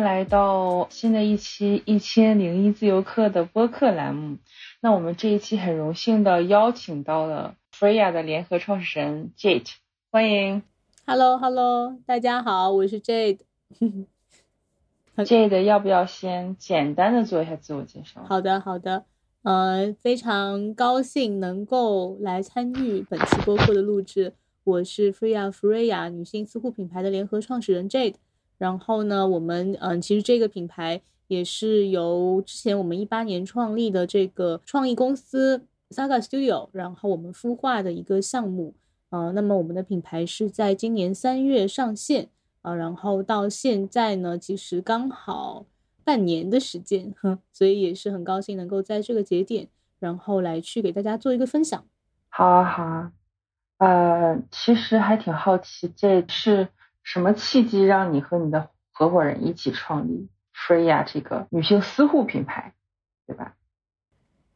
来到新的一期一千零一自由课的播客栏目。那我们这一期很荣幸的邀请到了 Freya 的联合创始人 Jade，欢迎。Hello Hello，大家好，我是 Jade。Jade 要不要先简单的做一下自我介绍？好的好的，呃，非常高兴能够来参与本期播客的录制。我是 Freya Freya 女性私护品牌的联合创始人 Jade。然后呢，我们嗯，其实这个品牌也是由之前我们一八年创立的这个创意公司 Saga Studio，然后我们孵化的一个项目啊。那么我们的品牌是在今年三月上线啊，然后到现在呢，其实刚好半年的时间，哼所以也是很高兴能够在这个节点，然后来去给大家做一个分享。好啊，好啊，呃，其实还挺好奇，这是。什么契机让你和你的合伙人一起创立 Freya 这个女性私护品牌，对吧？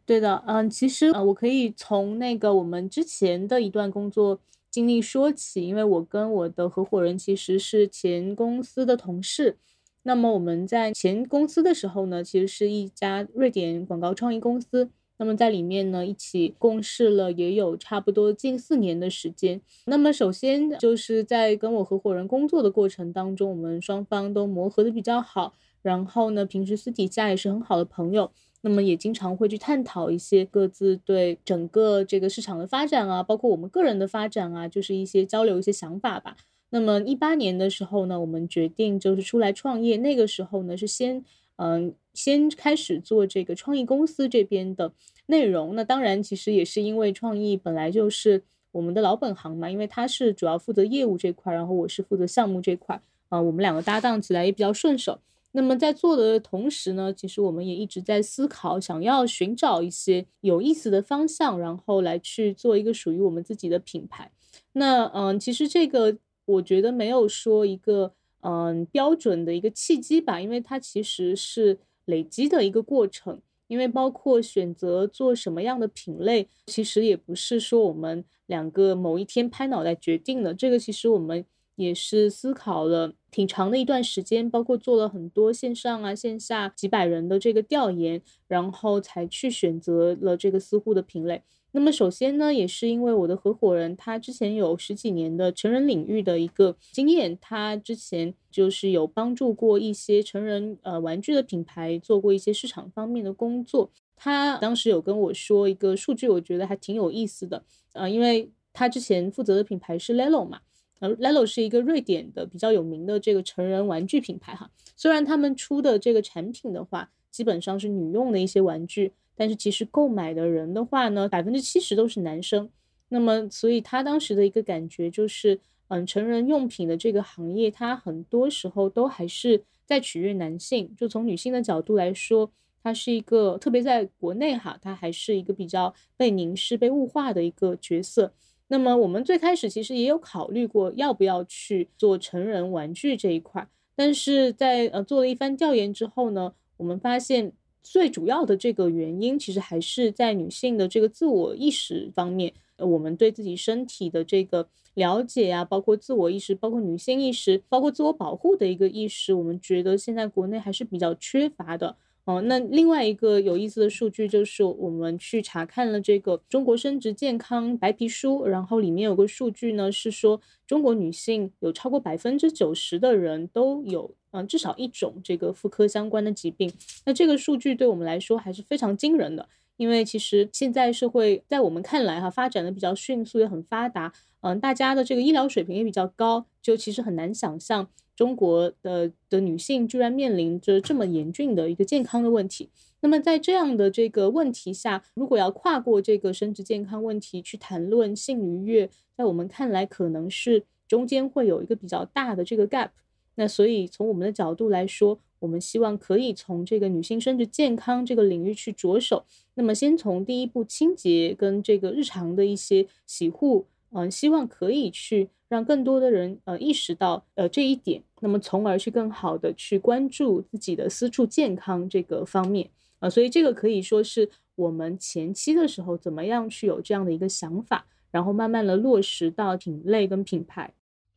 对的，嗯，其实呃，我可以从那个我们之前的一段工作经历说起，因为我跟我的合伙人其实是前公司的同事。那么我们在前公司的时候呢，其实是一家瑞典广告创意公司。那么在里面呢，一起共事了也有差不多近四年的时间。那么首先就是在跟我合伙人工作的过程当中，我们双方都磨合的比较好。然后呢，平时私底下也是很好的朋友。那么也经常会去探讨一些各自对整个这个市场的发展啊，包括我们个人的发展啊，就是一些交流一些想法吧。那么一八年的时候呢，我们决定就是出来创业。那个时候呢，是先嗯。先开始做这个创意公司这边的内容，那当然其实也是因为创意本来就是我们的老本行嘛，因为他是主要负责业务这块，然后我是负责项目这块，啊，我们两个搭档起来也比较顺手。那么在做的同时呢，其实我们也一直在思考，想要寻找一些有意思的方向，然后来去做一个属于我们自己的品牌。那嗯，其实这个我觉得没有说一个嗯标准的一个契机吧，因为它其实是。累积的一个过程，因为包括选择做什么样的品类，其实也不是说我们两个某一天拍脑袋决定的。这个其实我们也是思考了挺长的一段时间，包括做了很多线上啊、线下几百人的这个调研，然后才去选择了这个私护的品类。那么首先呢，也是因为我的合伙人他之前有十几年的成人领域的一个经验，他之前就是有帮助过一些成人呃玩具的品牌做过一些市场方面的工作。他当时有跟我说一个数据，我觉得还挺有意思的。呃，因为他之前负责的品牌是 Lelo 嘛，呃，Lelo 是一个瑞典的比较有名的这个成人玩具品牌哈。虽然他们出的这个产品的话，基本上是女用的一些玩具。但是其实购买的人的话呢，百分之七十都是男生。那么，所以他当时的一个感觉就是，嗯，成人用品的这个行业，它很多时候都还是在取悦男性。就从女性的角度来说，它是一个特别在国内哈，它还是一个比较被凝视、被物化的一个角色。那么，我们最开始其实也有考虑过要不要去做成人玩具这一块，但是在呃做了一番调研之后呢，我们发现。最主要的这个原因，其实还是在女性的这个自我意识方面，我们对自己身体的这个了解啊，包括自我意识，包括女性意识，包括自我保护的一个意识，我们觉得现在国内还是比较缺乏的。哦，那另外一个有意思的数据就是，我们去查看了这个中国生殖健康白皮书，然后里面有个数据呢，是说中国女性有超过百分之九十的人都有。嗯，至少一种这个妇科相关的疾病，那这个数据对我们来说还是非常惊人的。因为其实现在社会在我们看来哈，发展的比较迅速，也很发达。嗯，大家的这个医疗水平也比较高，就其实很难想象中国的的女性居然面临着这么严峻的一个健康的问题。那么在这样的这个问题下，如果要跨过这个生殖健康问题去谈论性愉悦，在我们看来可能是中间会有一个比较大的这个 gap。那所以从我们的角度来说，我们希望可以从这个女性生殖健康这个领域去着手。那么先从第一步清洁跟这个日常的一些洗护，嗯，希望可以去让更多的人呃意识到呃这一点，那么从而去更好的去关注自己的私处健康这个方面啊。所以这个可以说是我们前期的时候怎么样去有这样的一个想法，然后慢慢的落实到品类跟品牌。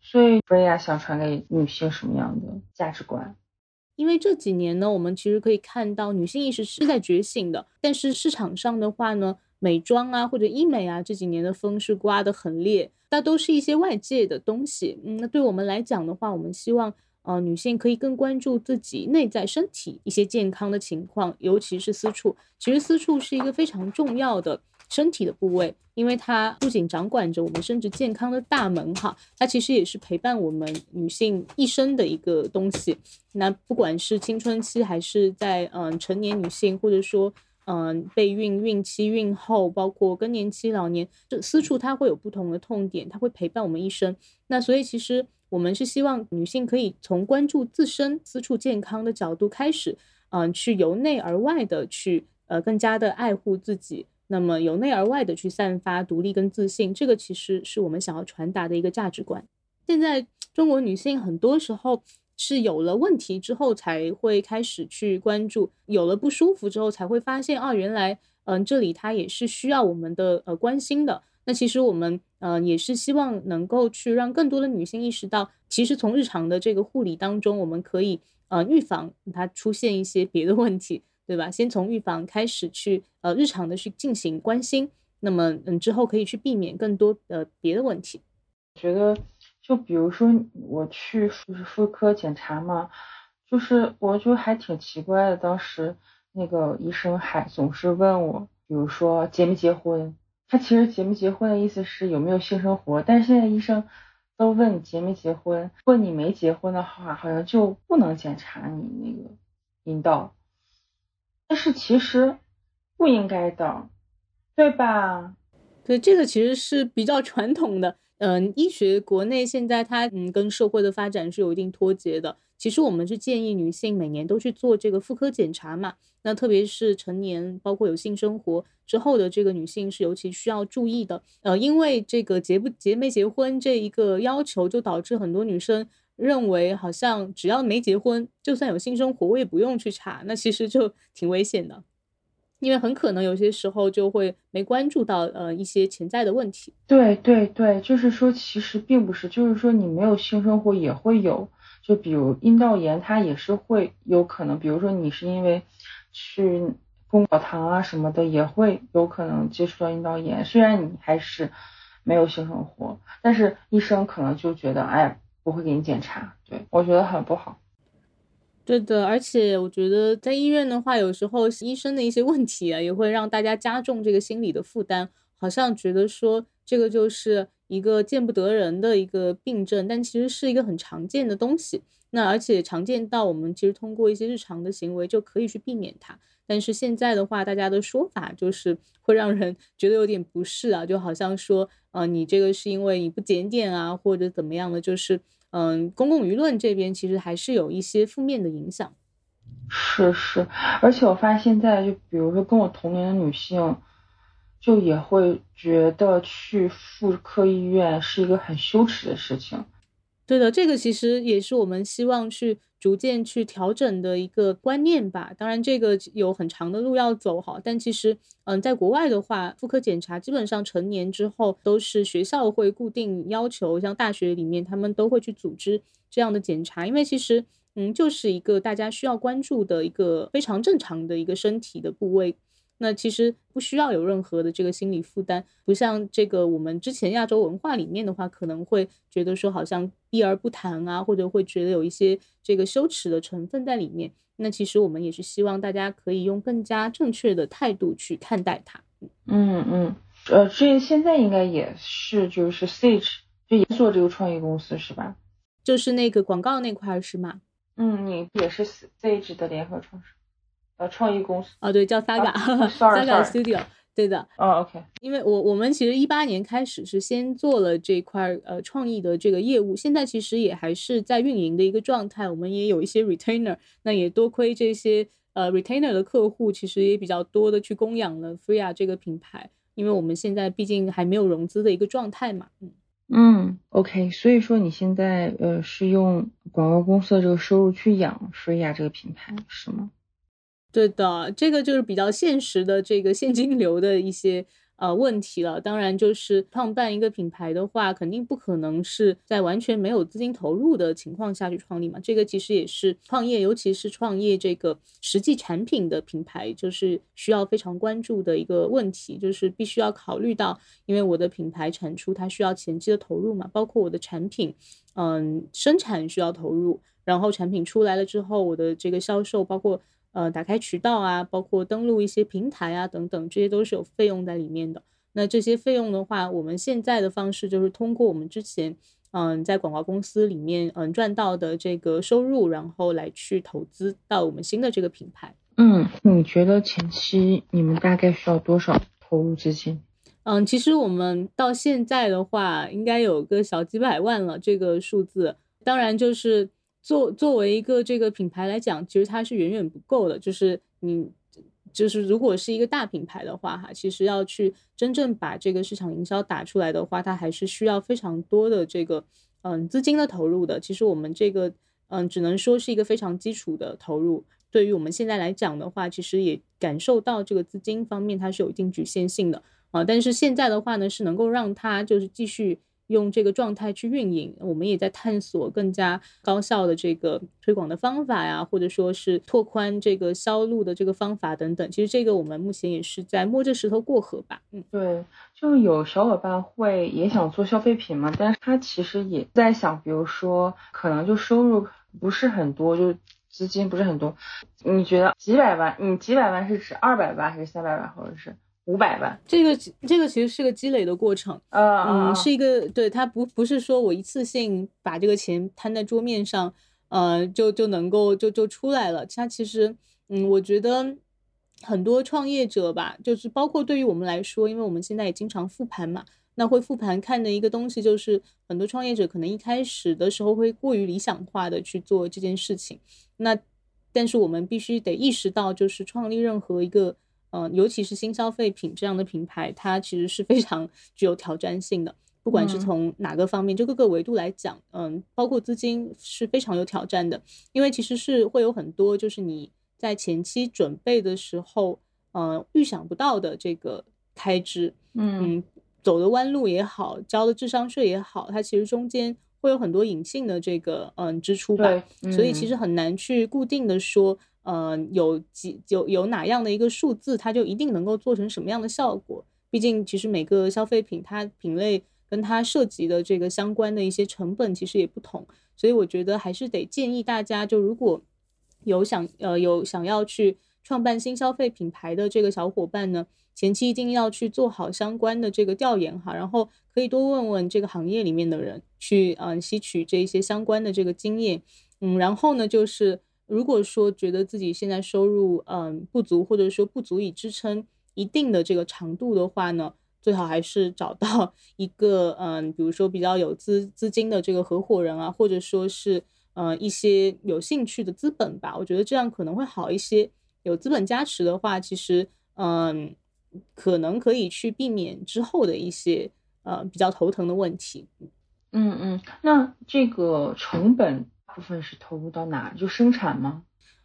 所以，菲亚想传给女性什么样的价值观？因为这几年呢，我们其实可以看到女性意识是在觉醒的，但是市场上的话呢，美妆啊或者医美啊这几年的风是刮得很烈，那都是一些外界的东西。嗯，那对我们来讲的话，我们希望呃女性可以更关注自己内在身体一些健康的情况，尤其是私处。其实私处是一个非常重要的。身体的部位，因为它不仅掌管着我们生殖健康的大门哈，它其实也是陪伴我们女性一生的一个东西。那不管是青春期，还是在嗯成年女性，或者说嗯备孕、孕期、孕后，包括更年期、老年，这私处它会有不同的痛点，它会陪伴我们一生。那所以其实我们是希望女性可以从关注自身私处健康的角度开始，嗯，去由内而外的去呃更加的爱护自己。那么由内而外的去散发独立跟自信，这个其实是我们想要传达的一个价值观。现在中国女性很多时候是有了问题之后才会开始去关注，有了不舒服之后才会发现，哦，原来嗯这里它也是需要我们的呃关心的。那其实我们嗯也是希望能够去让更多的女性意识到，其实从日常的这个护理当中，我们可以呃预防它出现一些别的问题。对吧？先从预防开始去，呃，日常的去进行关心，那么，嗯，之后可以去避免更多的别的问题。觉得，就比如说我去妇妇科检查嘛，就是我就还挺奇怪的，当时那个医生还总是问我，比如说结没结婚，他其实结没结婚的意思是有没有性生活，但是现在医生都问你结没结婚，如果你没结婚的话，好像就不能检查你那个阴道。但是其实不应该的，对吧？对，这个其实是比较传统的。嗯，医学国内现在它嗯跟社会的发展是有一定脱节的。其实我们是建议女性每年都去做这个妇科检查嘛。那特别是成年，包括有性生活之后的这个女性是尤其需要注意的。呃，因为这个结不结没结婚这一个要求，就导致很多女生。认为好像只要没结婚，就算有性生活，我也不用去查，那其实就 挺危险的，因为很可能有些时候就会没关注到呃一些潜在的问题。对对对，就是说其实并不是，就是说你没有性生活也会有，就比如阴道炎，它也是会有可能，比如说你是因为去公澡堂啊什么的，也会有可能接触到阴道炎，虽然你还是没有性生活，但是医生可能就觉得，哎。不会给你检查，对我觉得很不好。对的，而且我觉得在医院的话，有时候医生的一些问题啊，也会让大家加重这个心理的负担，好像觉得说这个就是一个见不得人的一个病症，但其实是一个很常见的东西。那而且常见到我们其实通过一些日常的行为就可以去避免它。但是现在的话，大家的说法就是 会让人觉得有点不适啊，就好像说，呃，你这个是因为你不检点啊，或者怎么样的，就是。嗯，公共舆论这边其实还是有一些负面的影响。是是，而且我发现现在就比如说跟我同龄的女性，就也会觉得去妇科医院是一个很羞耻的事情。对的，这个其实也是我们希望去逐渐去调整的一个观念吧。当然，这个有很长的路要走哈。但其实，嗯，在国外的话，妇科检查基本上成年之后都是学校会固定要求，像大学里面他们都会去组织这样的检查，因为其实，嗯，就是一个大家需要关注的一个非常正常的一个身体的部位。那其实不需要有任何的这个心理负担，不像这个我们之前亚洲文化里面的话，可能会觉得说好像避而不谈啊，或者会觉得有一些这个羞耻的成分在里面。那其实我们也是希望大家可以用更加正确的态度去看待它。嗯嗯，呃，这现在应该也是就是 Sage 就也做这个创业公司是吧？就是那个广告那块是吗？嗯，你也是 Sage 的联合创始人。呃，创意公司啊，对，叫 Saga，Saga Studio，对的。哦，OK。因为我我们其实一八年开始是先做了这块呃创意的这个业务，现在其实也还是在运营的一个状态。我们也有一些 retainer，那也多亏这些呃 retainer 的客户，其实也比较多的去供养了 Freya 这个品牌。因为我们现在毕竟还没有融资的一个状态嘛。嗯嗯，OK。所以说你现在呃是用广告公司的这个收入去养 Freya 这个品牌是吗？对的，这个就是比较现实的这个现金流的一些呃问题了。当然，就是创办一个品牌的话，肯定不可能是在完全没有资金投入的情况下去创立嘛。这个其实也是创业，尤其是创业这个实际产品的品牌，就是需要非常关注的一个问题，就是必须要考虑到，因为我的品牌产出它需要前期的投入嘛，包括我的产品，嗯，生产需要投入，然后产品出来了之后，我的这个销售，包括。呃，打开渠道啊，包括登录一些平台啊，等等，这些都是有费用在里面的。那这些费用的话，我们现在的方式就是通过我们之前嗯在广告公司里面嗯赚到的这个收入，然后来去投资到我们新的这个品牌。嗯，你觉得前期你们大概需要多少投入资金？嗯，其实我们到现在的话，应该有个小几百万了，这个数字。当然就是。作作为一个这个品牌来讲，其实它是远远不够的。就是你，就是如果是一个大品牌的话，哈，其实要去真正把这个市场营销打出来的话，它还是需要非常多的这个嗯资金的投入的。其实我们这个嗯，只能说是一个非常基础的投入。对于我们现在来讲的话，其实也感受到这个资金方面它是有一定局限性的啊。但是现在的话呢，是能够让它就是继续。用这个状态去运营，我们也在探索更加高效的这个推广的方法呀，或者说是拓宽这个销路的这个方法等等。其实这个我们目前也是在摸着石头过河吧。嗯，对，就有小伙伴会也想做消费品嘛，但是他其实也在想，比如说可能就收入不是很多，就资金不是很多。你觉得几百万？你几百万是指二百万还是三百万，或者是？五百万，这个这个其实是个积累的过程，嗯，是一个对它不不是说我一次性把这个钱摊在桌面上，呃，就就能够就就出来了。它其实，嗯，我觉得很多创业者吧，就是包括对于我们来说，因为我们现在也经常复盘嘛，那会复盘看的一个东西就是，很多创业者可能一开始的时候会过于理想化的去做这件事情，那但是我们必须得意识到，就是创立任何一个。嗯，尤其是新消费品这样的品牌，它其实是非常 具有挑战性的。不管是从哪个方面，就各个维度来讲，嗯，包括资金是非常有挑战的。因为其实是会有很多，就是你在前期准备的时候，嗯，预想不到的这个开支，嗯，走的弯路也好，交的智商税也好，它其实中间会有很多隐性的这个嗯支出吧。所以其实很难去固定的说。嗯，有几有有哪样的一个数字，它就一定能够做成什么样的效果？毕竟，其实每个消费品它品类跟它涉及的这个相关的一些成本其实也不同，所以我觉得还是得建议大家，就如果有想呃有想要去创办新消费品牌的这个小伙伴呢，前期一定要去做好相关的这个调研哈，然后可以多问问这个行业里面的人，去嗯吸取这一些相关的这个经验，嗯，然后呢就是。如果说觉得自己现在收入嗯不足，或者说不足以支撑一定的这个长度的话呢，最好还是找到 一个嗯，比如说比较有资资金的这个合伙人啊，或者说是呃一些有兴趣的资本吧，我觉得这样可能会好一些。有资本加持的话，其实嗯可能可以去避免之后的一些呃比较头疼的问题。嗯嗯，那这个成本。部分是投入到哪？就生产吗？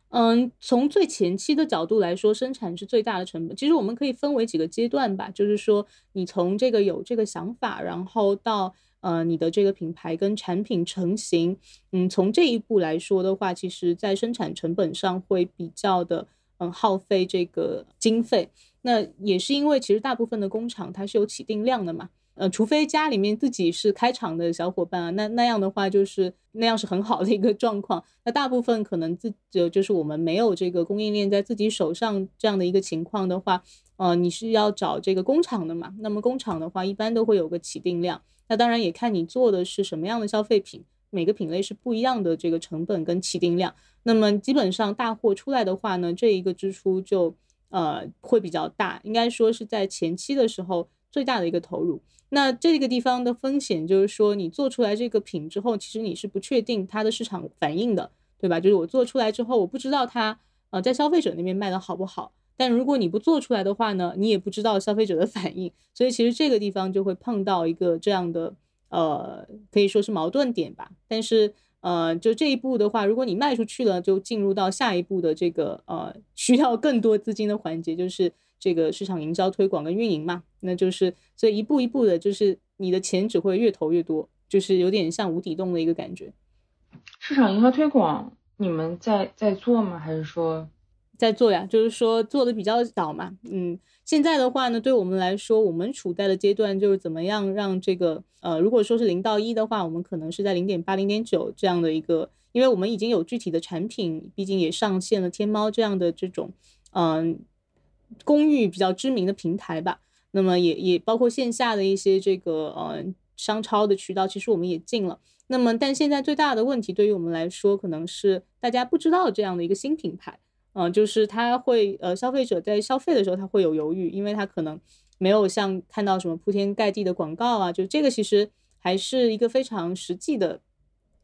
嗯，从最前期的角度来说，生产是最大的成本。其实我们可以分为几个阶段吧，就是说你从这个有这个想法，然后到呃你的这个品牌跟产品成型，嗯，从这一步来说的话，其实在生产成本上会比较的嗯耗费这个经费。那也是因为其实大部分的工厂它是有起定量的嘛。呃，除非家里面自己是开厂的小伙伴啊，那那样的话就是那样是很好的一个状况。那大部分可能自就就是我们没有这个供应链在自己手上这样的一个情况的话，呃，你是要找这个工厂的嘛？那么工厂的话，一般都会有个起订量。那当然也看你做的是什么样的消费品，每个品类是不一样的这个成本跟起订量。那么基本上大货出来的话呢，这一个支出就呃会比较大，应该说是在前期的时候最大的一个投入。那这个地方的风险就是说，你做出来这个品之后，其实你是不确定它的市场反应的，对吧？就是我做出来之后，我不知道它呃在消费者那边卖的好不好。但如果你不做出来的话呢，你也不知道消费者的 反应。所以其实这个地方就会碰到一个这样的呃，可以说是矛盾点吧。但是呃，就这一步的话，如果你卖出去了，就进入到下一步的这个呃需要更多资金的环节，就是。这个市场营销推广跟运营嘛，那就是所以一步一步的，就是你的钱只会越投越多，就是有点像无底洞的一个感觉。市场营销推广你们在在做吗？还是说在做呀？就是说做的比较早嘛，嗯。现在的话呢，对我们来说，我们处在的阶段就是怎么样让这个呃，如果说是零到一的话，我们可能是在零点八、零点九这样的一个，因为我们已经有具体的产品，毕竟也上线了天猫这样的这种嗯公寓比较知名的平台吧。那么也也包括线下的一些这个呃商超的渠道，其实我们也进了。那么但现在最大的问题对于我们来说，可能是大家不知道这样的一个新品牌。嗯，就是他会呃，消费者在消费的时候他会有犹豫，因为他可能没有像看到什么铺天盖地的广告啊，就这个其实还是一个非常实际的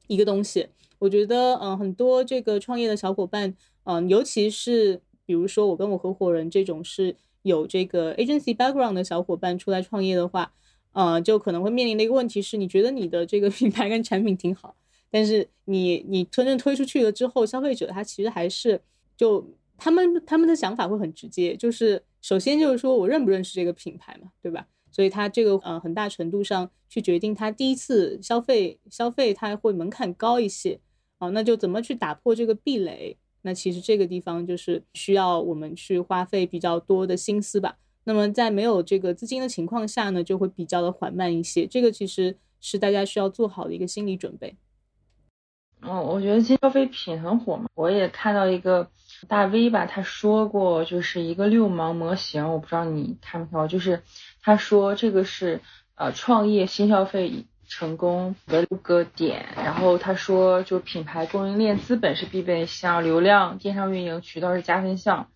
一个东西。我觉得嗯，很多这个创业的小伙伴，嗯，尤其是比如说我跟我合伙人这种是有这个 agency background 的小伙伴出来创业的话，呃，就可能会面临的一个问题是，你觉得你的这个 品牌跟产品挺好，但是你你真正推出去了之后，消费者他其实还是。就他们他们的想法会很直接，就是首先就是说我认不认识这个品牌嘛，对吧？所以他这个呃很大程度上去决定他第一次消费消费他会门槛高一些啊，那就怎么去打破这个壁垒？那其实这个地方就是需要我们去花费比较多的心思吧。那么在没有这个资金的情况下呢，就会比较的缓慢一些。这个其实是大家需要做好的一个心理准备。嗯，我觉得新消费品很火嘛，我也看到一个。大 V 吧，他说过，就是一个六芒模型，我不知道你看没看过，就是他说这个是呃创业新消费成功的六个点，然后他说就品牌供应链资本是必备项，流量、电商运营、渠道是加分项。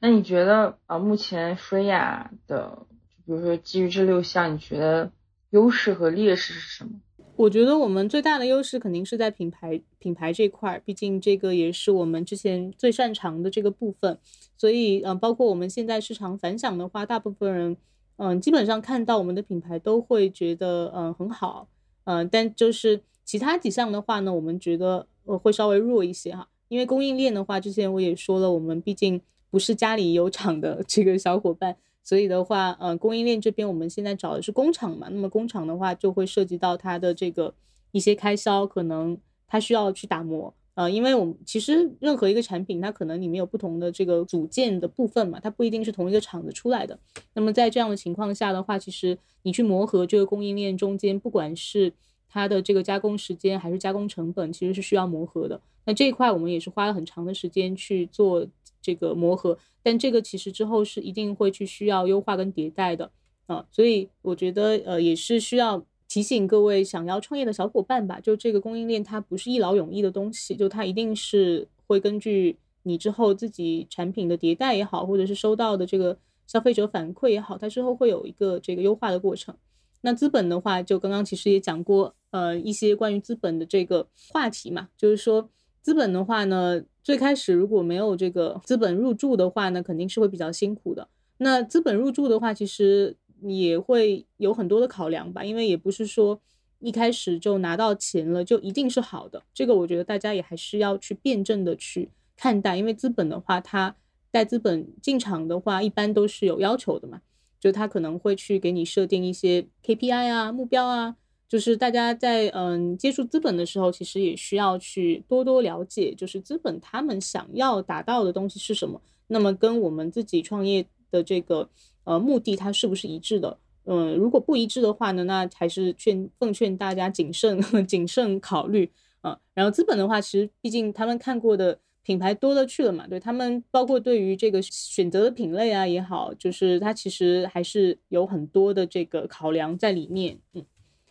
那你觉得啊，目前 Freya 的，比如说基于这六项，你觉得优势和劣势是什么？我觉得我们最大的优势肯定是在品牌品牌这块，毕竟这个也是我们之前最擅长的这个部分。所以，嗯，包括我们现在市场反响的话，大部分人，嗯，基本上看到我们的品牌都会觉得，嗯，很好，嗯，但就是其他几项的话呢，我们觉得呃会稍微弱一些哈。因为供应链的话，之前我也说了，我们毕竟不是家里有厂的这个小伙伴。所以的话，呃，供应链这边我们现在找的是工厂嘛，那么工厂的话就会涉及到它的这个一些开销，可能它需要去打磨，呃，因为我们其实任何一个产品，它可能里面有不同的这个组件的部分嘛，它不一定是同一个厂子出来的。那么在这样的情况下的话，其实你去磨合这个供应链中间，不管是它的这个加工时间还是加工成本，其实是需要磨合的。那这一块我们也是花了很长的时间去做。这个磨合，但这个其实之后是一定会去需要优化跟迭代的啊，所以我觉得呃也是需要提醒各位想要创业的小伙伴吧，就这个供应链它不是一劳永逸的东西，就它一定是会根据你之后自己产品的迭代也好，或者是收到的这个消费者反馈也好，它之后会有一个这个优化的过程。那资本的话，就刚刚其实也讲过呃一些关于资本的这个话题嘛，就是说资本的话呢。最开始如果没有这个资本入驻的话呢，肯定是会比较辛苦的。那资本入驻的话，其实也会有很多的考量吧，因为也不是说一开始就拿到钱了就一定是好的。这个我觉得大家也还是要去辩证的去看待，因为资本的话，它带资本进场的话，一般都是有要求的嘛，就他可能会去给你设定一些 KPI 啊、目标啊。就是大家在嗯接触资本的时候，其实也需要去多多了解，就是资本他们想要达到的东西是什么，那么跟我们自己创业的这个呃目的它是不是一致的？嗯，如果不一致的话呢，那还是劝奉劝大家谨慎 谨慎考虑啊。然后资本的话，其实毕竟他们看过的品牌多了去了嘛，对他们包括对于这个选择的品类啊也好，就是它其实还是有很多的这个考量在里面，嗯。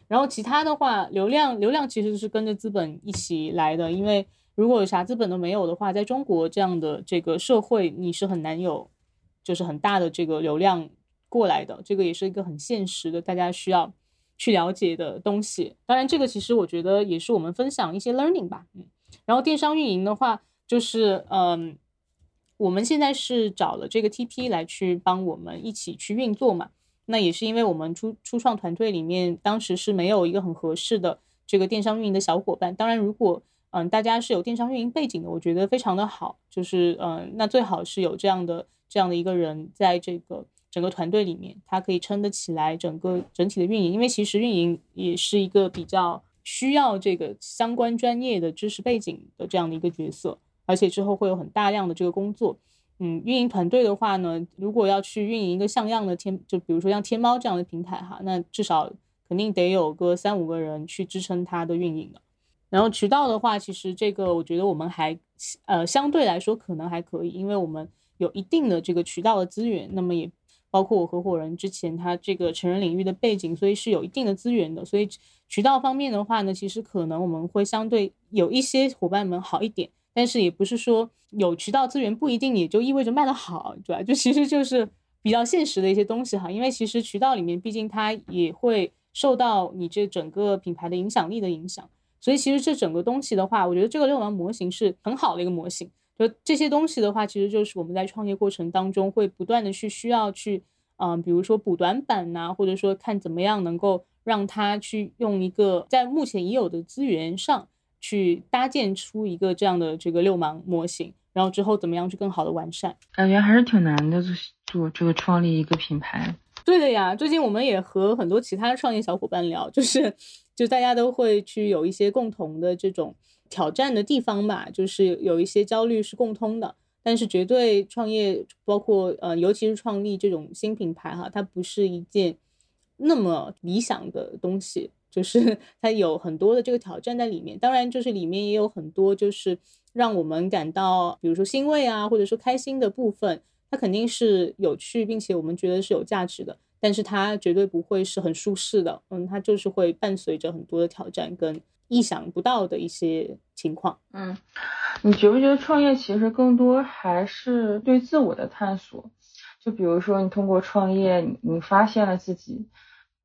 然后其他的话，流量流量其实是跟着资本一起来的，因为如果啥资本都没有的话，在中国这样的这个社会，你是很难有就是很大的这个流量过来的，这个也是一个很现实的，大家需要去了解的东西。当然，这个其实我觉得也是我们分享一些 learning 吧，嗯。然后电商运营的话，就是嗯，我们现在是找了这个 TP 来去帮我们一起去运作嘛。那也是因为我们初初创团队里面当时是没有一个很合适的这个电商运营的小伙伴。当然，如果嗯大家是有电商运营背景的，我觉得非常的好，就是嗯那最好是有这样的这样的一个人，在这个整个团队里面，他可以撑得起来整个整体的运营。因为其实运营也是一个比较需要这个相关专业的知识背景的这样的一个角色，而且之后会有很大量的这个工作。嗯，运营团队的话呢，如果要去运营一个像样的天，就比如说像天猫这样的平台哈，那至少肯定得有个三五个人去支撑它的运营的。然后渠道的话，其实这个我觉得我们还呃相对来说可能还可以，因为我们有一定的这个渠道的资源，那么也包括我合伙人之前他这个成人领域的背景，所以是有一定的资源的。所以渠道方面的话呢，其实可能我们会相对有一些伙伴们好一点，但是也不是说有渠道资源不一定也就意味着卖的好，对吧？就其实就是比较现实的一些东西哈，因为其实渠道里面毕竟它也会受到你这整个品牌的影响力的影响。所以其实这整个东西的话，我觉得这个六芒模型是很好的一个模型。就这些东西的话，其实就是我们在创业过程当中会不断的去需要去，嗯，比如说补短板呐，或者说看怎么样能够让它去用一个在目前已有的资源上去搭建出一个这样的这个六芒模型，然后之后怎么样去更好的完善。感觉还是挺难的，做做这个创立一个品牌。对的呀，最近我们也和很多其他的创业小伙伴聊，就是。就大家都会去有一些共同的这种挑战的地方吧，就是有一些焦虑是共通的，但是绝对创业，包括呃，尤其是创立这种新品牌哈，它不是一件那么理想的东西，就是 它有很多的这个挑战在里面。当然，就是里面也有很多就是让我们感到，比如说欣慰啊，或者说开心的部分，它肯定是有趣，并且我们觉得是有价值的。但是它绝对不会是很舒适的，嗯，它就是会伴随着很多的挑战跟意想不到的一些情况，嗯，你觉不觉得创业其实更多还是对自我的探索？就比如说你通过创业，你你发现了自己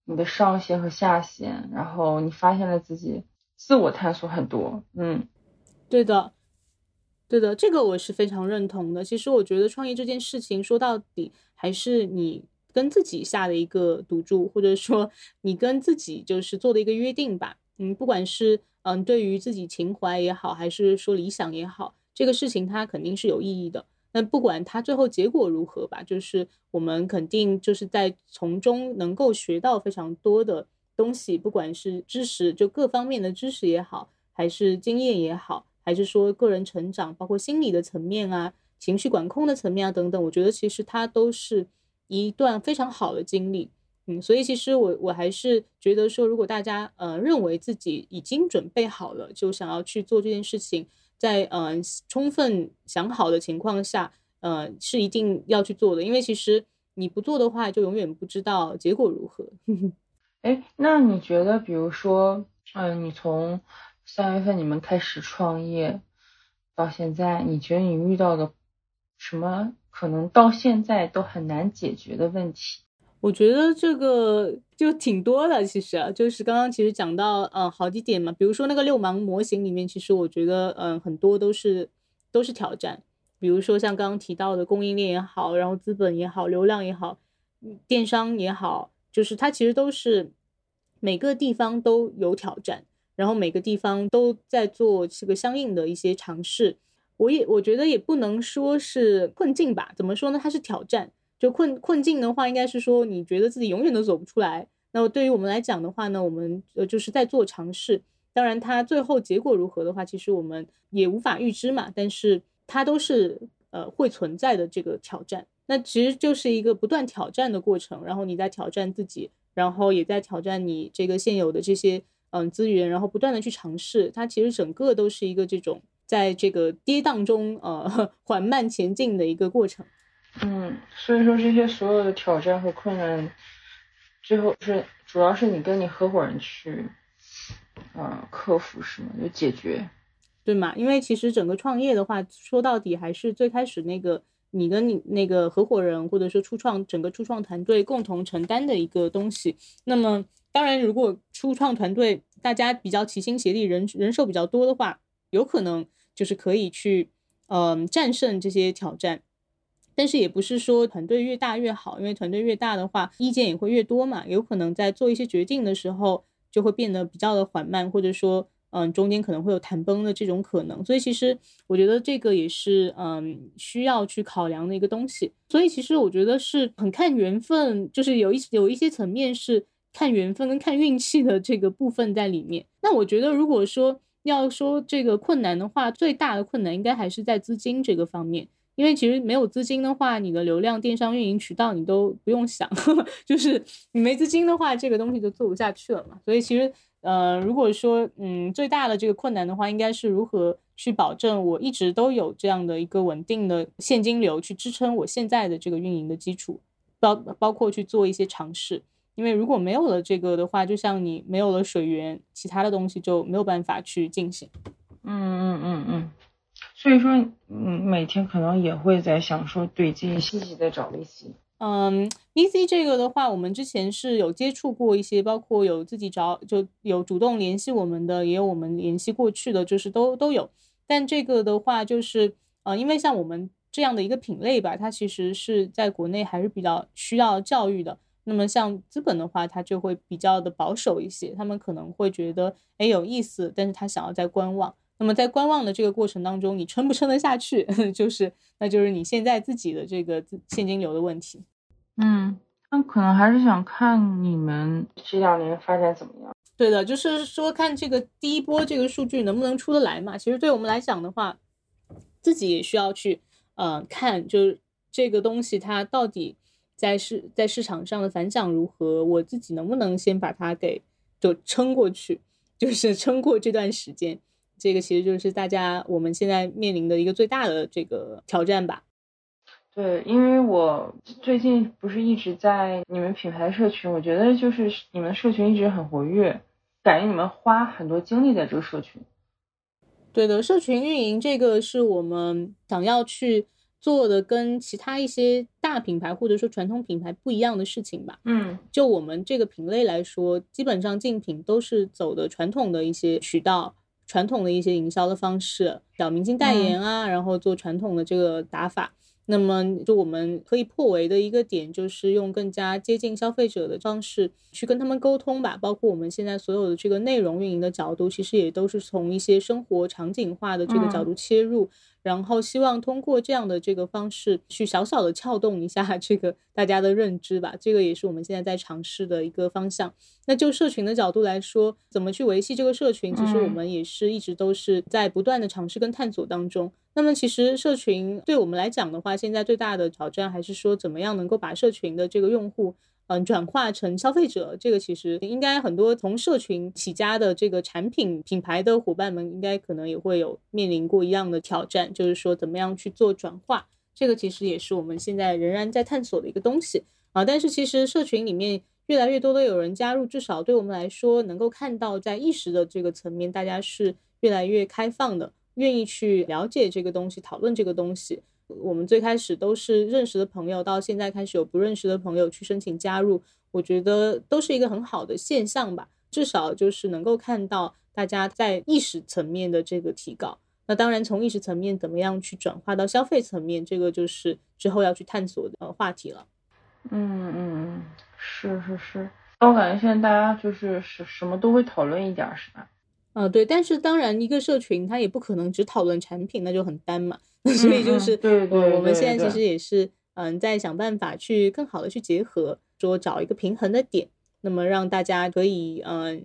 你的上限和下限，然后你发现了自己自我探索很多，嗯，对的，对的，这个我是非常认同的。其实我觉得创业这件事情说到底还是你。跟自己下的一个赌注，或者说你跟自己就是做的一个约定吧。嗯，不管是嗯对于自己情怀也好，还是说理想也好，这个事情它肯定是有意义的。那不管它最后结果如何吧，就是我们肯定就是在从中能够学到非常多的东西，不管是知识，就各方面的知识也好，还是经验也好，还是说个人成长，包括心理的层面啊、情绪管控的层面啊等等，我觉得其实它都是。一段非常好的经历，嗯，所以其实我我还是觉得说，如果大家呃认为自己已经准备好了，就想要去做这件事情，在嗯充分想好的情况下，呃是一定要去做的，因为其实你不做的话，就永远不知道结果如何。哎，那你觉得，比如说，嗯，你从三月份你们开始创业到现在，你觉得你遇到的什么？可能到现在都很难解决的问题，我觉得这个就挺多的。其实就是刚刚其实讲到，嗯，好几点嘛。比如说那个六芒模型里面，其实我觉得，嗯，很多都是都是挑战。比如说像刚刚提到的供应链也好，然后资本也好，流量也好，电商也好，就是它其实都是每个地方都有挑战，然后每个地方都在做这个相应的一些尝试。我也我觉得也不能说是困境吧，怎么说呢？它是挑战。就困困境的话，应该是说你觉得自己永远都走不出来。那么对于我们来讲的话呢，我们呃就是在做尝试。当然，它最后结果如何的话，其实我们也无法预知嘛。但是它都是呃会存在的这个挑战。那其实就是一个不断挑战的过程。然后你在挑战自己，然后也在挑战你这个现有的这些嗯资源，然后不断的去尝试。它其实整个都是一个这种。在这个跌宕中，呃，缓慢前进的一个过程。嗯，所以说这些所有的挑战和困难，最后是主要是你跟你合伙人去，呃，克服是吗？就解决，对吗？因为其实整个创业的话，说到底还是最开始那个你跟你那个合伙人或者说初创整个初创团队共同承担的一个东西。那么，当然，如果初创团队大家比较齐心协力，人人手比较多的话。有可能就是可以去，嗯，战胜这些挑战，但是也不是说团队越大越好，因为团队越大的话，意见也会越多嘛。有可能在做一些决定的时候，就会变得比较的缓慢，或者说，嗯，中间可能会有谈崩的这种可能，所以其实我觉得这个也是嗯需要去考量的一个东西。所以其实我觉得是很看缘分，就是有一有一些层面是看缘分跟看运气的这个部分在里面。那我觉得如果说要说这个困难的话，最大的困难应该还是在资金这个方面，因为其实没有资金的话，你的流量、电商运营渠道你都不用想，就是你没资金的话，这个东西就做不下去了嘛。所以其实。呃，如果说嗯最大的这个困难的话，应该是如何去保证我一直都有这样的一个稳定的现金流去支撑我现在的这个运营的基础，包包括去做一些尝试。因为如果没有了这个的话，就像你没有了水源，其他的东西就没有办法去进行。嗯嗯嗯嗯，所以说嗯每天可能也会在想说对接细细的找利息。嗯，VC 这个的话，我们之前是有接触过一些，包括有自己找，就有主动联系我们的，也有我们联系过去的，就是都都有。但这个的话，就是呃，因为像我们这样的一个品类吧，它其实是在国内还是比较需要教育的。那么像资本的话，它就会比较的保守一些，他们可能会觉得哎有意思，但是他想要在观望。那么在观望的这个过程当中，你撑不撑得下去，就是那就是你现在自己的这个现金流的问题。嗯，那可能还是想看你们这两年发展怎么样。对的，就是说看这个第一波这个数据能不能出得来嘛。其实对我们来讲的话，自己也需要去呃看，就是这个东西它到底在市在市场上的反响如何，我自己能不能先把它给就撑过去，就是撑过这段时间。这个其实就是大家我们现在面临的一个最大的这个挑战吧。对，因为我最近不是一直在你们品牌社群，我觉得就是你们社群一直很活跃，感觉你们花很多精力在这个社群。对的，社群运营这个是我们想要去做的，跟其他一些大品牌或者说传统品牌不一样的事情吧。嗯，就我们这个品类来说，基本上竞品都是走的传统的一些渠道，传统的一些营销的方式，找明星代言啊，然后做传统的这个打法。那么，就我们可以破围的一个点，就是用更加接近消费者的方式去跟他们沟通吧。包括我们现在所有的这个内容运营的角度，其实也都是从一些生活场景化的这个角度切入。然后希望通过这样的这个方式去小小的撬动一下 这个大家的认知吧，这个也是我们现在在尝试的一个方向。那就社群的角度来说，怎么去维系这个社群，其实我们也是一直都是在不断的尝试跟探索当中。那么其实社群对我们来讲的话，现在最大的挑战还是说怎么样能够把社群的这个用户。嗯，转化成消费者，这个其实应该很多从社群起家的这个产品品牌的伙伴们，应该可能也会有面临过一样的挑战，就是说怎么样去做转化，这个其实也是我们现在仍然在探索的一个东西啊。但是其实社群里面越来越多的有人加入，至少对我们来说，能够看到在意识的这个层面，大家是越来越开放的，愿意去了解这个东西，讨论这个东西。我们最开始都是认识的朋友，到现在开始有不认识的朋友去申请加入，我觉得都是一个很好的现象吧。至少就是能够看到大家在意识层面的这个提高。那当然，从意识层面怎么样去转化到消费层面，这个就是之后要去探索的话题了。嗯嗯嗯，是是是。我感觉现在大家就是什什么都会讨论一点，是吧？嗯，对。但是当然，一个社群它也不可能只讨论产品，那就很单嘛。所以就是对对，我们现在其实也是，嗯，在想办法去更好的去结合，说找一个平衡的点，那么让大家可以，嗯，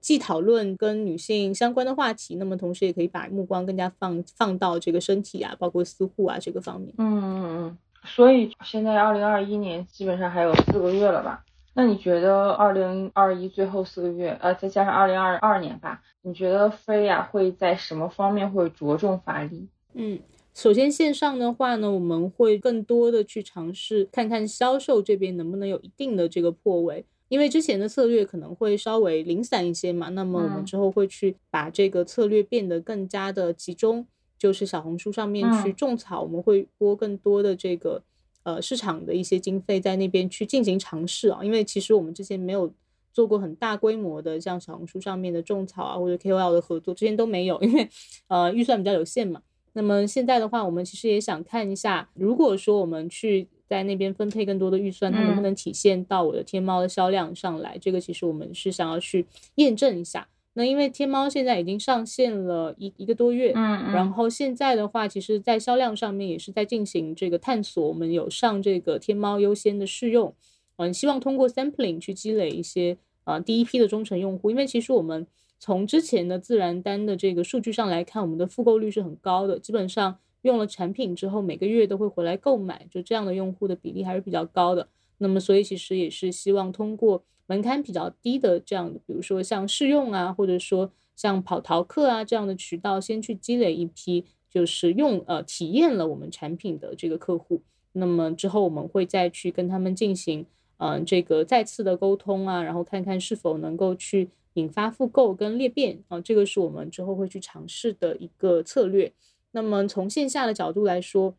既讨论跟女性相关的话题，那么同时也可以把目光更加放放到这个身体啊，包括私护啊这个方面。嗯嗯嗯。所以现在二零二一年基本上还有四个月了吧？那你觉得二零二一最后四个月，呃，再加上二零二二年吧，你觉得飞亚会在什么方面会着重发力？嗯。首先，线上的话呢，我们会更多的去尝试看看销售这边能不能有一定的这个破位，因为之前的策略可能会稍微零散一些嘛。那么我们之后会去把这个策略变得更加的集中，就是小红书上面去种草，我们会拨更多的这个呃市场的一些经费在那边去进行尝试啊。因为其实我们之前没有做过很大规模的像小红书上面的种草啊或者 KOL 的合作，之前都没有，因为呃预算比较有限嘛。那么现在的话，我们其实也想看一下，如果说我们去在那边分配更多的预算，它能不能体现到我的天猫的销量上来？这个其实我们是想要去验证一下。那因为天猫现在已经上线了一一个多月，嗯然后现在的话，其实在销量上面也是在进行这个探索，我们有上这个天猫优先的试用，嗯，希望通过 sampling 去积累一些呃第一批的忠诚用户，因为其实我们从之前的自然单的这个数据上来看，我们的复购率是很高的，基本上用了产品之后每个月都会回来购买，就这样的用户的比例还是比较高的。那么所以其实也是希望通过门槛比较低的这样的，比如说像试用啊，或者说像跑淘客啊这样的渠道，先去积累一批就是用呃体验了我们产品的这个客户。那么之后我们会再去跟他们进行嗯、这个再次的沟通啊，然后看看是否能够去引发复购跟裂变啊，这个是我们之后会去尝试的一个策略。那么从线下的角度来说，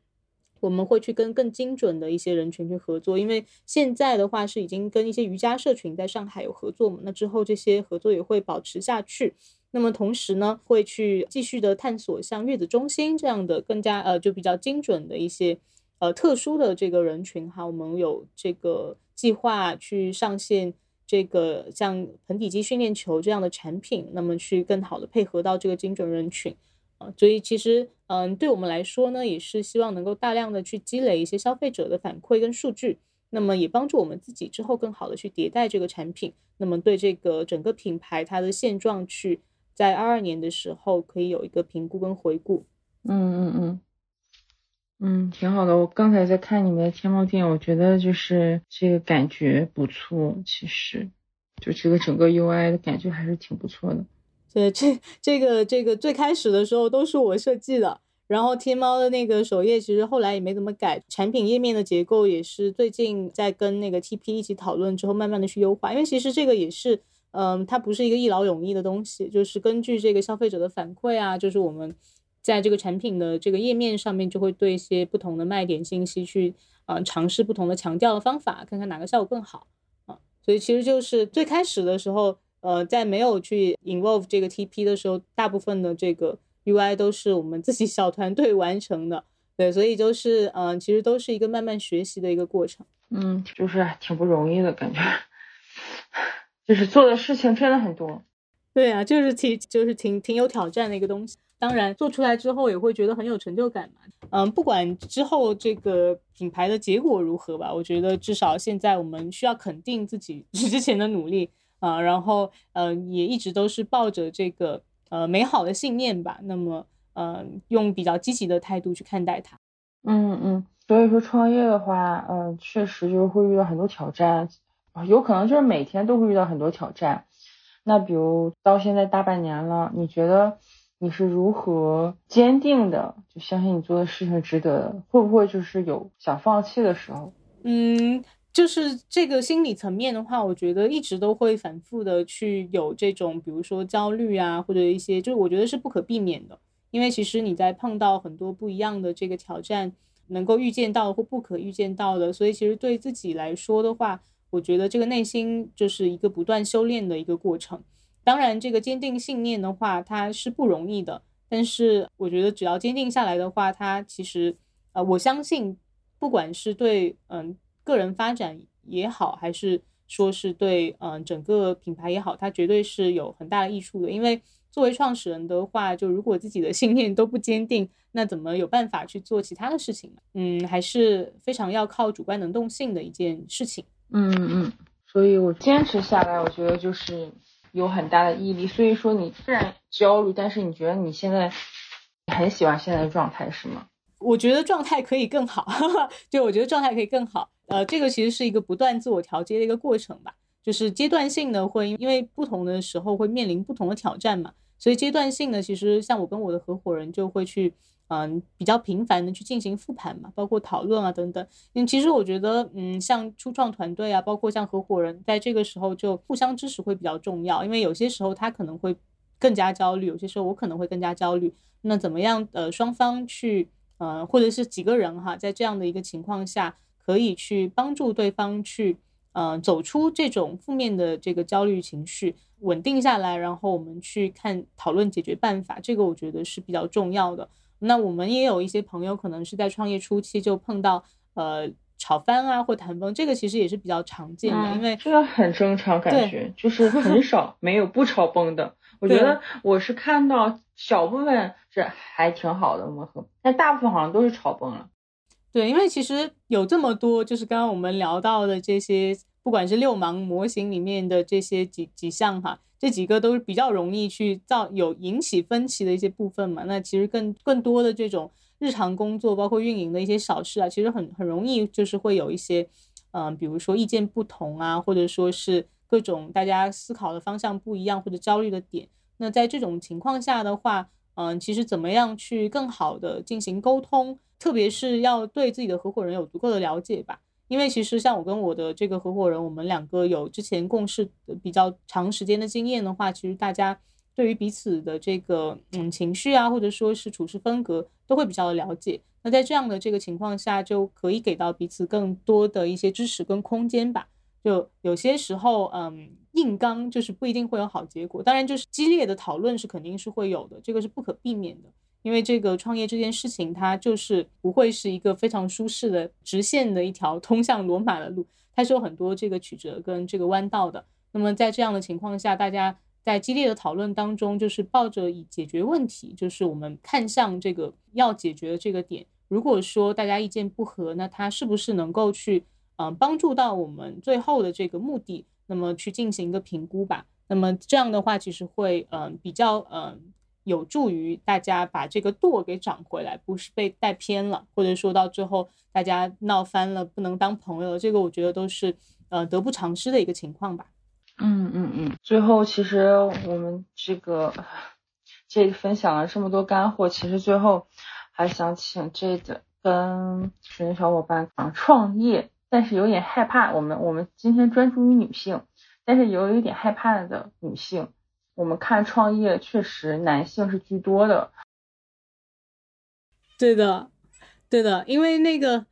我们会去跟更精准的一些人群去合作，因为现在的话是已经跟一些瑜伽社群在上海有合作嘛，那之后这些合作也会保持下去。那么同时呢，会去继续的探索像月子中心这样的更加呃就比较精准的一些呃特殊的这个人群哈，我们有这个计划去上线这个像盆底肌训练球这样的产品，那么去更好的配合到这个精准人群。啊，所以其实，嗯，对我们来说呢，也是希望能够大量的去积累一些消费者的反馈跟数据，那么也帮助我们自己之后更好的去迭代这个产品，那么对这个整个品牌它的现状去在二二年的时候可以有一个评估跟回顾。嗯嗯嗯，嗯，挺好的。我刚才在看你们的天猫店，我觉得就是这个感觉不错，其实就这个整个 UI 的感觉还是挺不错的。对，这这个这个最开始的时候都是我设计的，然后天猫的那个首页其实后来也没怎么改，产品页面的结构也是最近在跟那个 TP 一起讨论之后，慢慢的去优化，因为其实这个也是，嗯，它不是一个一劳永逸的东西，就是根据这个消费者的反馈啊，就是我们在这个产品的这个页面上面就会对一些不同的卖点信息去，呃，尝试不同的强调的方法，看看哪个效果更好啊，所以其实就是最开始的时候。呃，在没有去 involve 这个 TP 的时候，大部分的这个 UI 都是我们自己小团队完成的，对，所以就是嗯、呃，其实都是一个慢慢学习的一个过程。嗯，就是挺不容易的感觉，就是做的事情真的很多。对啊，就是挺就是挺挺有挑战的一个东西。当然做出来之后也会觉得很有成就感嘛。嗯，不管之后这个品牌的结果如何吧，我觉得至少现在我们需要肯定自己 之前的努力。啊，然后嗯，也一直都是抱着这个呃美好的信念吧，那么呃，用比较积极的态度去看待它。嗯嗯，所以说创业的话，嗯、确实就是会遇到很多挑战，有可能就是每天都会遇到很多挑战。那比如到现在大半年了，你觉得你是如何坚定的就相信你做的事情值得的？会不会就是有想放弃的时候？嗯。就是这个心理层面的话，我觉得一直都会反复的去有这种，比如说焦虑啊，或者一些，就是我觉得是不可避免的。因为其实你在碰到很多不一样的这个挑战，能够预见到或不可预见到的，所以其实对自己来说的话，我觉得这个内心就是一个不断修炼的一个过程。当然，这个坚定信念的话，它是不容易的。但是我觉得只要坚定下来的话，它其实，呃，我相信，不管是对，嗯。个人发展也好，还是说是对嗯、整个品牌也好，它绝对是有很大的益处的。因为作为创始人的话，就如果自己的信念都不坚定，那怎么有办法去做其他的事情呢？嗯，还是非常要靠主观能动性的一件事情。嗯嗯，所以我坚持下来，我觉得就是有很大的毅力。所以说你虽然焦虑，但是你觉得你现在很喜欢现在的状态是吗？我觉得状态可以更好，就我觉得状态可以更好。呃，这个其实是一个不断自我调节的一个过程吧，就是阶段性的会因为不同的时候会面临不同的挑战嘛，所以阶段性的其实像我跟我的合伙人就会去嗯比较频繁的去进行复盘嘛，包括讨论啊等等。因为，其实我觉得嗯像初创团队啊，包括像合伙人，在这个时候就互相支持会比较重要，因为有些时候他可能会更加焦虑，有些时候我可能会更加焦虑。那怎么样呃双方去呃或者是几个人哈，在这样的一个情况下。可以去帮助对方去，呃，走出这种负面的这个焦虑情绪，稳定下来，然后我们去看讨论解决办法，这个我觉得是比较重要的。那我们也有一些朋友可能是在创业初期就碰到呃炒翻啊或谈崩，这个其实也是比较常见的，因为这个很正常，感觉就是很少 没有不炒崩的。我觉得我是看到小部分是还挺好的磨合，但大部分好像都是炒崩了。对，因为其实有这么多，就是刚刚我们聊到的这些，不管是六芒模型里面的这些几几项哈，这几个都是比较容易去造有引起分歧的一些部分嘛。那其实更更多的这种日常工作，包括运营的一些小事啊，其实很很容易就是会有一些，嗯，比如说意见不同啊，或者说是。各种大家思考的方向不一样或者焦虑的点，那在这种情况下的话，嗯，其实怎么样去更好的进行沟通，特别是要对自己的合伙人有足够的了解吧。因为其实像我跟我的这个合伙人，我们两个有之前共事比较长时间的经验的话，其实大家对于彼此的这个嗯情绪啊，或者说是处事风格，都会比较的了解。那在这样的这个情况下，就可以给到彼此更多的一些支持跟空间吧。就有些时候，嗯，硬刚就是不一定会有好结果。当然，就是激烈的讨论是肯定是会有的，这个是不可避免的。因为这个创业这件事情，它就是不会是一个非常舒适的直线的一条 通向罗马的路，它是有很多这个曲折跟这个弯道的。那么在这样的情况下，大家在激烈的讨论当中，就是抱着以解决问题，就是我们看向这个要解决的这个点。如果说大家意见不合，那它是不是能够去？嗯，帮助到我们最后的这个目的，那么去进行一个评估吧。那么这样的话，其实会嗯比较嗯有助于大家把这个舵给掌回来，不是被带偏了，或者说到最后大家闹翻了，不能当朋友。这个我觉得都是呃得不偿失的一个情况吧。嗯嗯嗯。最后，其实我们这个这分享了这么多干货，其实最后还想请这个跟群小伙伴啊创业。但是有点害怕，我们我们今天专注于女性，但是有一点害怕的女性，我们看创业确实男性是居多的。对的，对的，因为那个，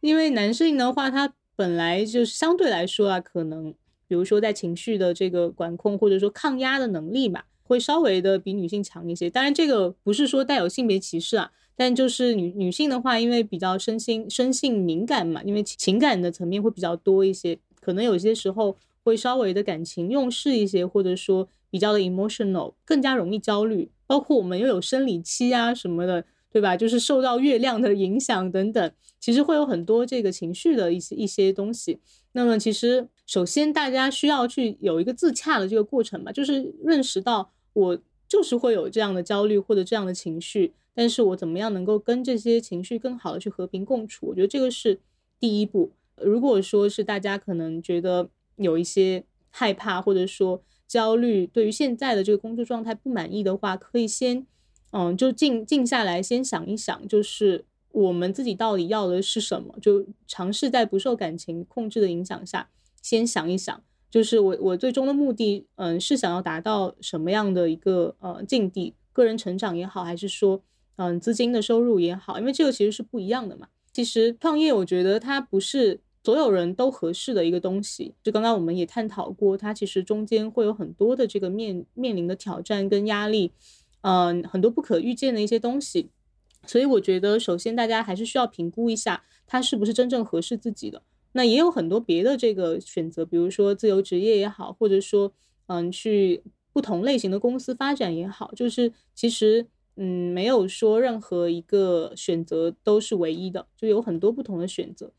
因为男性的话，他本来就是相对来说啊，可能比如说在情绪的这个管控或者说抗压的能力吧，会稍微的比女性强一些。当然，这个不是说带有性别歧视啊。但就是女女性的话，因为比较身心生性敏感嘛，因为情感的层面会比较多一些，可能有些时候会稍微的感情用事一些，或者说比较的 emotional，更加容易焦虑。包括我们又有生理期啊什么的，对吧？就是受到月亮的影响等等，其实会有很多这个情绪的一些一些东西。那么其实首先大家需要去有一个自洽的这个过程吧，就是认识到我就是会有这样的焦虑或者这样的情绪。但是我怎么样能够跟这些情绪更好的去和平共处？我觉得这个是第一步。如果说是大家可能觉得有一些害怕或者说焦虑，对于现在的这个工作状态不满意的话，可以先，嗯，就静静下来，先想一想，就是我们自己到底要的是什么？就尝试在不受感情控制的影响下，先想一想，就是我我最终的目的，嗯，是想要达到什么样的一个呃境地？个人成长也好，还是说？嗯，资金的收入也好，因为这个其实是不一样的嘛。其实创业，我觉得它不是所有人都合适的一个东西。就刚刚我们也探讨过，它其实中间会有很多的这个面面临的挑战跟压力，嗯，很多不可预见的一些东西。所以我觉得，首先大家还是需要评估一下，它是不是真正合适自己的。那也有很多别的这个选择，比如说自由职业也好，或者说嗯，去不同类型的公司发展也好，就是其实。嗯，没有说任何一个选择都是唯一的，就有很多不同的选择。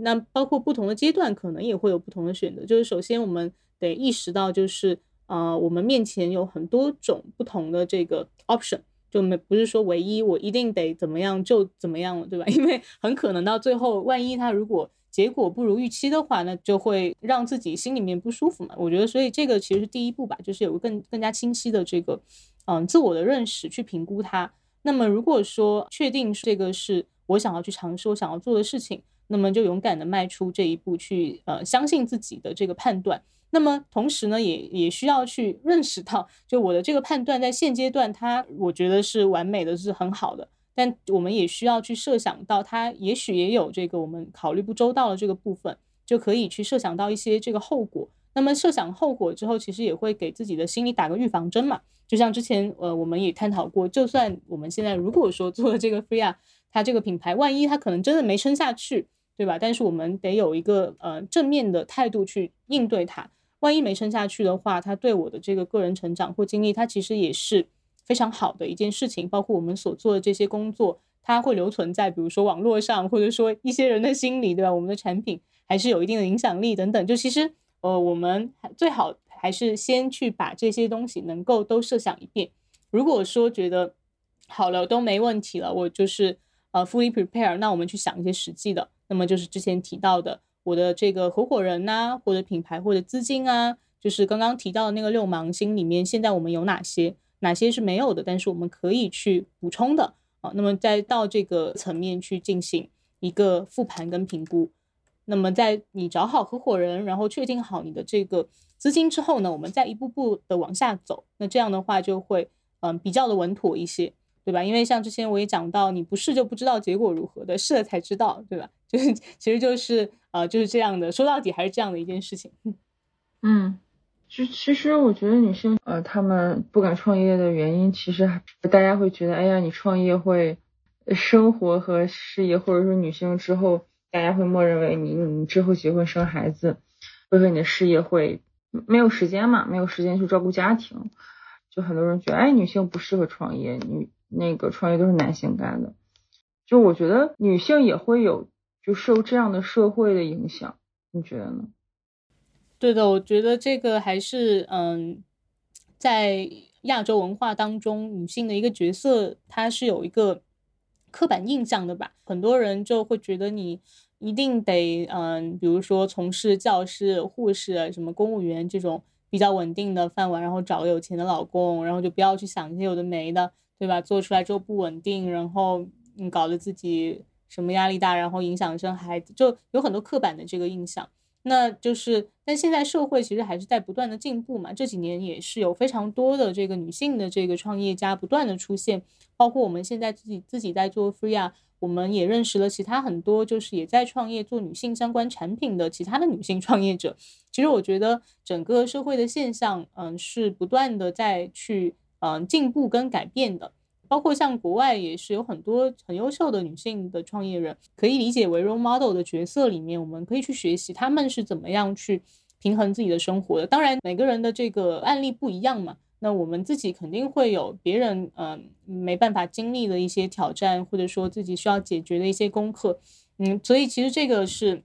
那包括不同的阶段，可能也会有不同的选择。就是首先我们得意识到，就是呃，我们面前有很多种不同的这个 option，就没不是说唯一我一定得怎么样就怎么样了，对吧？因为很可能到最后，万一他如果结果不如预期的话，那就会让自己心里面不舒服嘛。我觉得，所以这个其实是第一步吧，就是有个更更加清晰的这个。嗯，自我的认识去评估它。那么，如果说确定这个是我想要去尝试、我想要做的事情，那么就勇敢的迈出这一步，去呃相信自己的这个判断。那么同时呢，也也需要去认识到，就我的这个判断在现阶段，它我觉得是完美的，是很好的。但我们也需要去设想到，它也许也有这个我们考虑不周到的这个部分，就可以去设想到一些这个后果。那么设想后果之后，其实也会给自己的心里打个预防针嘛。就像之前呃，我们也探讨过，就算我们现在如果说做了这个 Free 啊，它这个品牌，万一它可能真的没撑下去，对吧？但是我们得有一个呃正面的态度去应对它，万一没撑下去的话，它对我的这个个人成长或经历，它其实也是非常好的一件事情。包括我们所做的这些工作，它会留存在比如说网络上，或者说一些人的心里，对吧？我们的产品还是有一定的影响力等等。就其实，呃，我们最好还是先去把这些东西能够都设想一遍。如果说觉得好了都没问题了，我就是呃 fully prepare，那我们去想一些实际的。那么就是之前提到的。我的这个合伙人呐，或者品牌或者资金啊，就是刚刚提到的那个六芒星里面，现在我们有哪些？哪些是没有的？但是我们可以去补充的啊。那么再到这个层面去进行一个复盘跟评估。那么在你找好合伙人，然后确定好你的这个资金之后呢，我们再一步步的往下走。那这样的话就会嗯比较的稳妥一些。对吧？因为像之前我也讲到，你不试就不知道结果如何的，试了才知道，对吧？就是其实就是呃就是这样的，说到底还是这样的一件事情。嗯，就其实我觉得女性呃她们不敢创业的原因，其实大家会觉得，哎呀，你创业会生活和事业，或者说女性之后，大家会默认为你你之后结婚生孩子，会和你的事业会没有时间嘛，没有时间去照顾家庭，就很多人觉得，哎，女性不适合创业，女。那个创业都是男性干的，就我觉得女性也会有就受这样的社会的影响，你觉得呢？对的，我觉得这个还是嗯，在亚洲文化当中，女性的一个角色，它是有一个刻板印象的吧？很多人就会觉得你一定得嗯，比如说从事教师、护士、什么公务员这种比较稳定的饭碗，然后找个有钱的老公，然后就不要去想一些有的没的。对吧？做出来之后不稳定，然后你，搞得自己什么压力大，然后影响生孩子，就有很多刻板的这个印象。那就是，但现在社会其实还是在不断的进步嘛。这几年也是有非常多的这个女性的这个创业家不断的出现，包括我们现在自己自己在做 Free 啊，我们也认识了其他很多就是也在创业做女性相关产品的其他的女性创业者。其实我觉得整个社会的现象，嗯，是不断的在去。嗯，进步跟改变的，包括像国外也是有很多很优秀的女性的创业人，可以理解为 role model 的角色里面，我们可以去学习他们是怎么样去平衡自己的生活的。当然，每个人的这个案例不一样嘛，那我们自己肯定会有别人嗯没办法经历的一些挑战，或者说自己需要解决的一些功课。嗯，所以其实这个是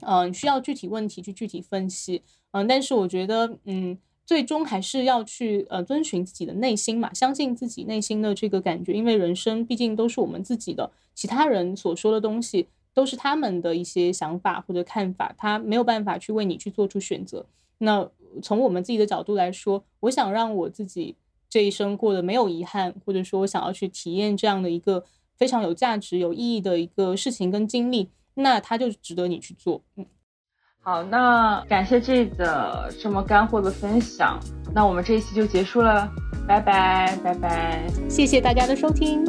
嗯需要具体问题去具体分析。嗯，但是我觉得嗯。最终还是要去呃遵循自己的内心嘛，相信自己内心的这个感觉，因为人生毕竟都是我们自己的，其他人所说的东西都是他们的一些想法或者看法，他没有办法去为你去做出选择。那从我们自己的角度来说，我想让我自己这一生过得没有遗憾，或者说我想要去体验这样的一个非常有价值、有意义的一个事情跟经历，那他就值得你去做，嗯。好，那感谢这个这么干货的分享，那我们这一期就结束了，拜拜拜拜，谢谢大家的收听。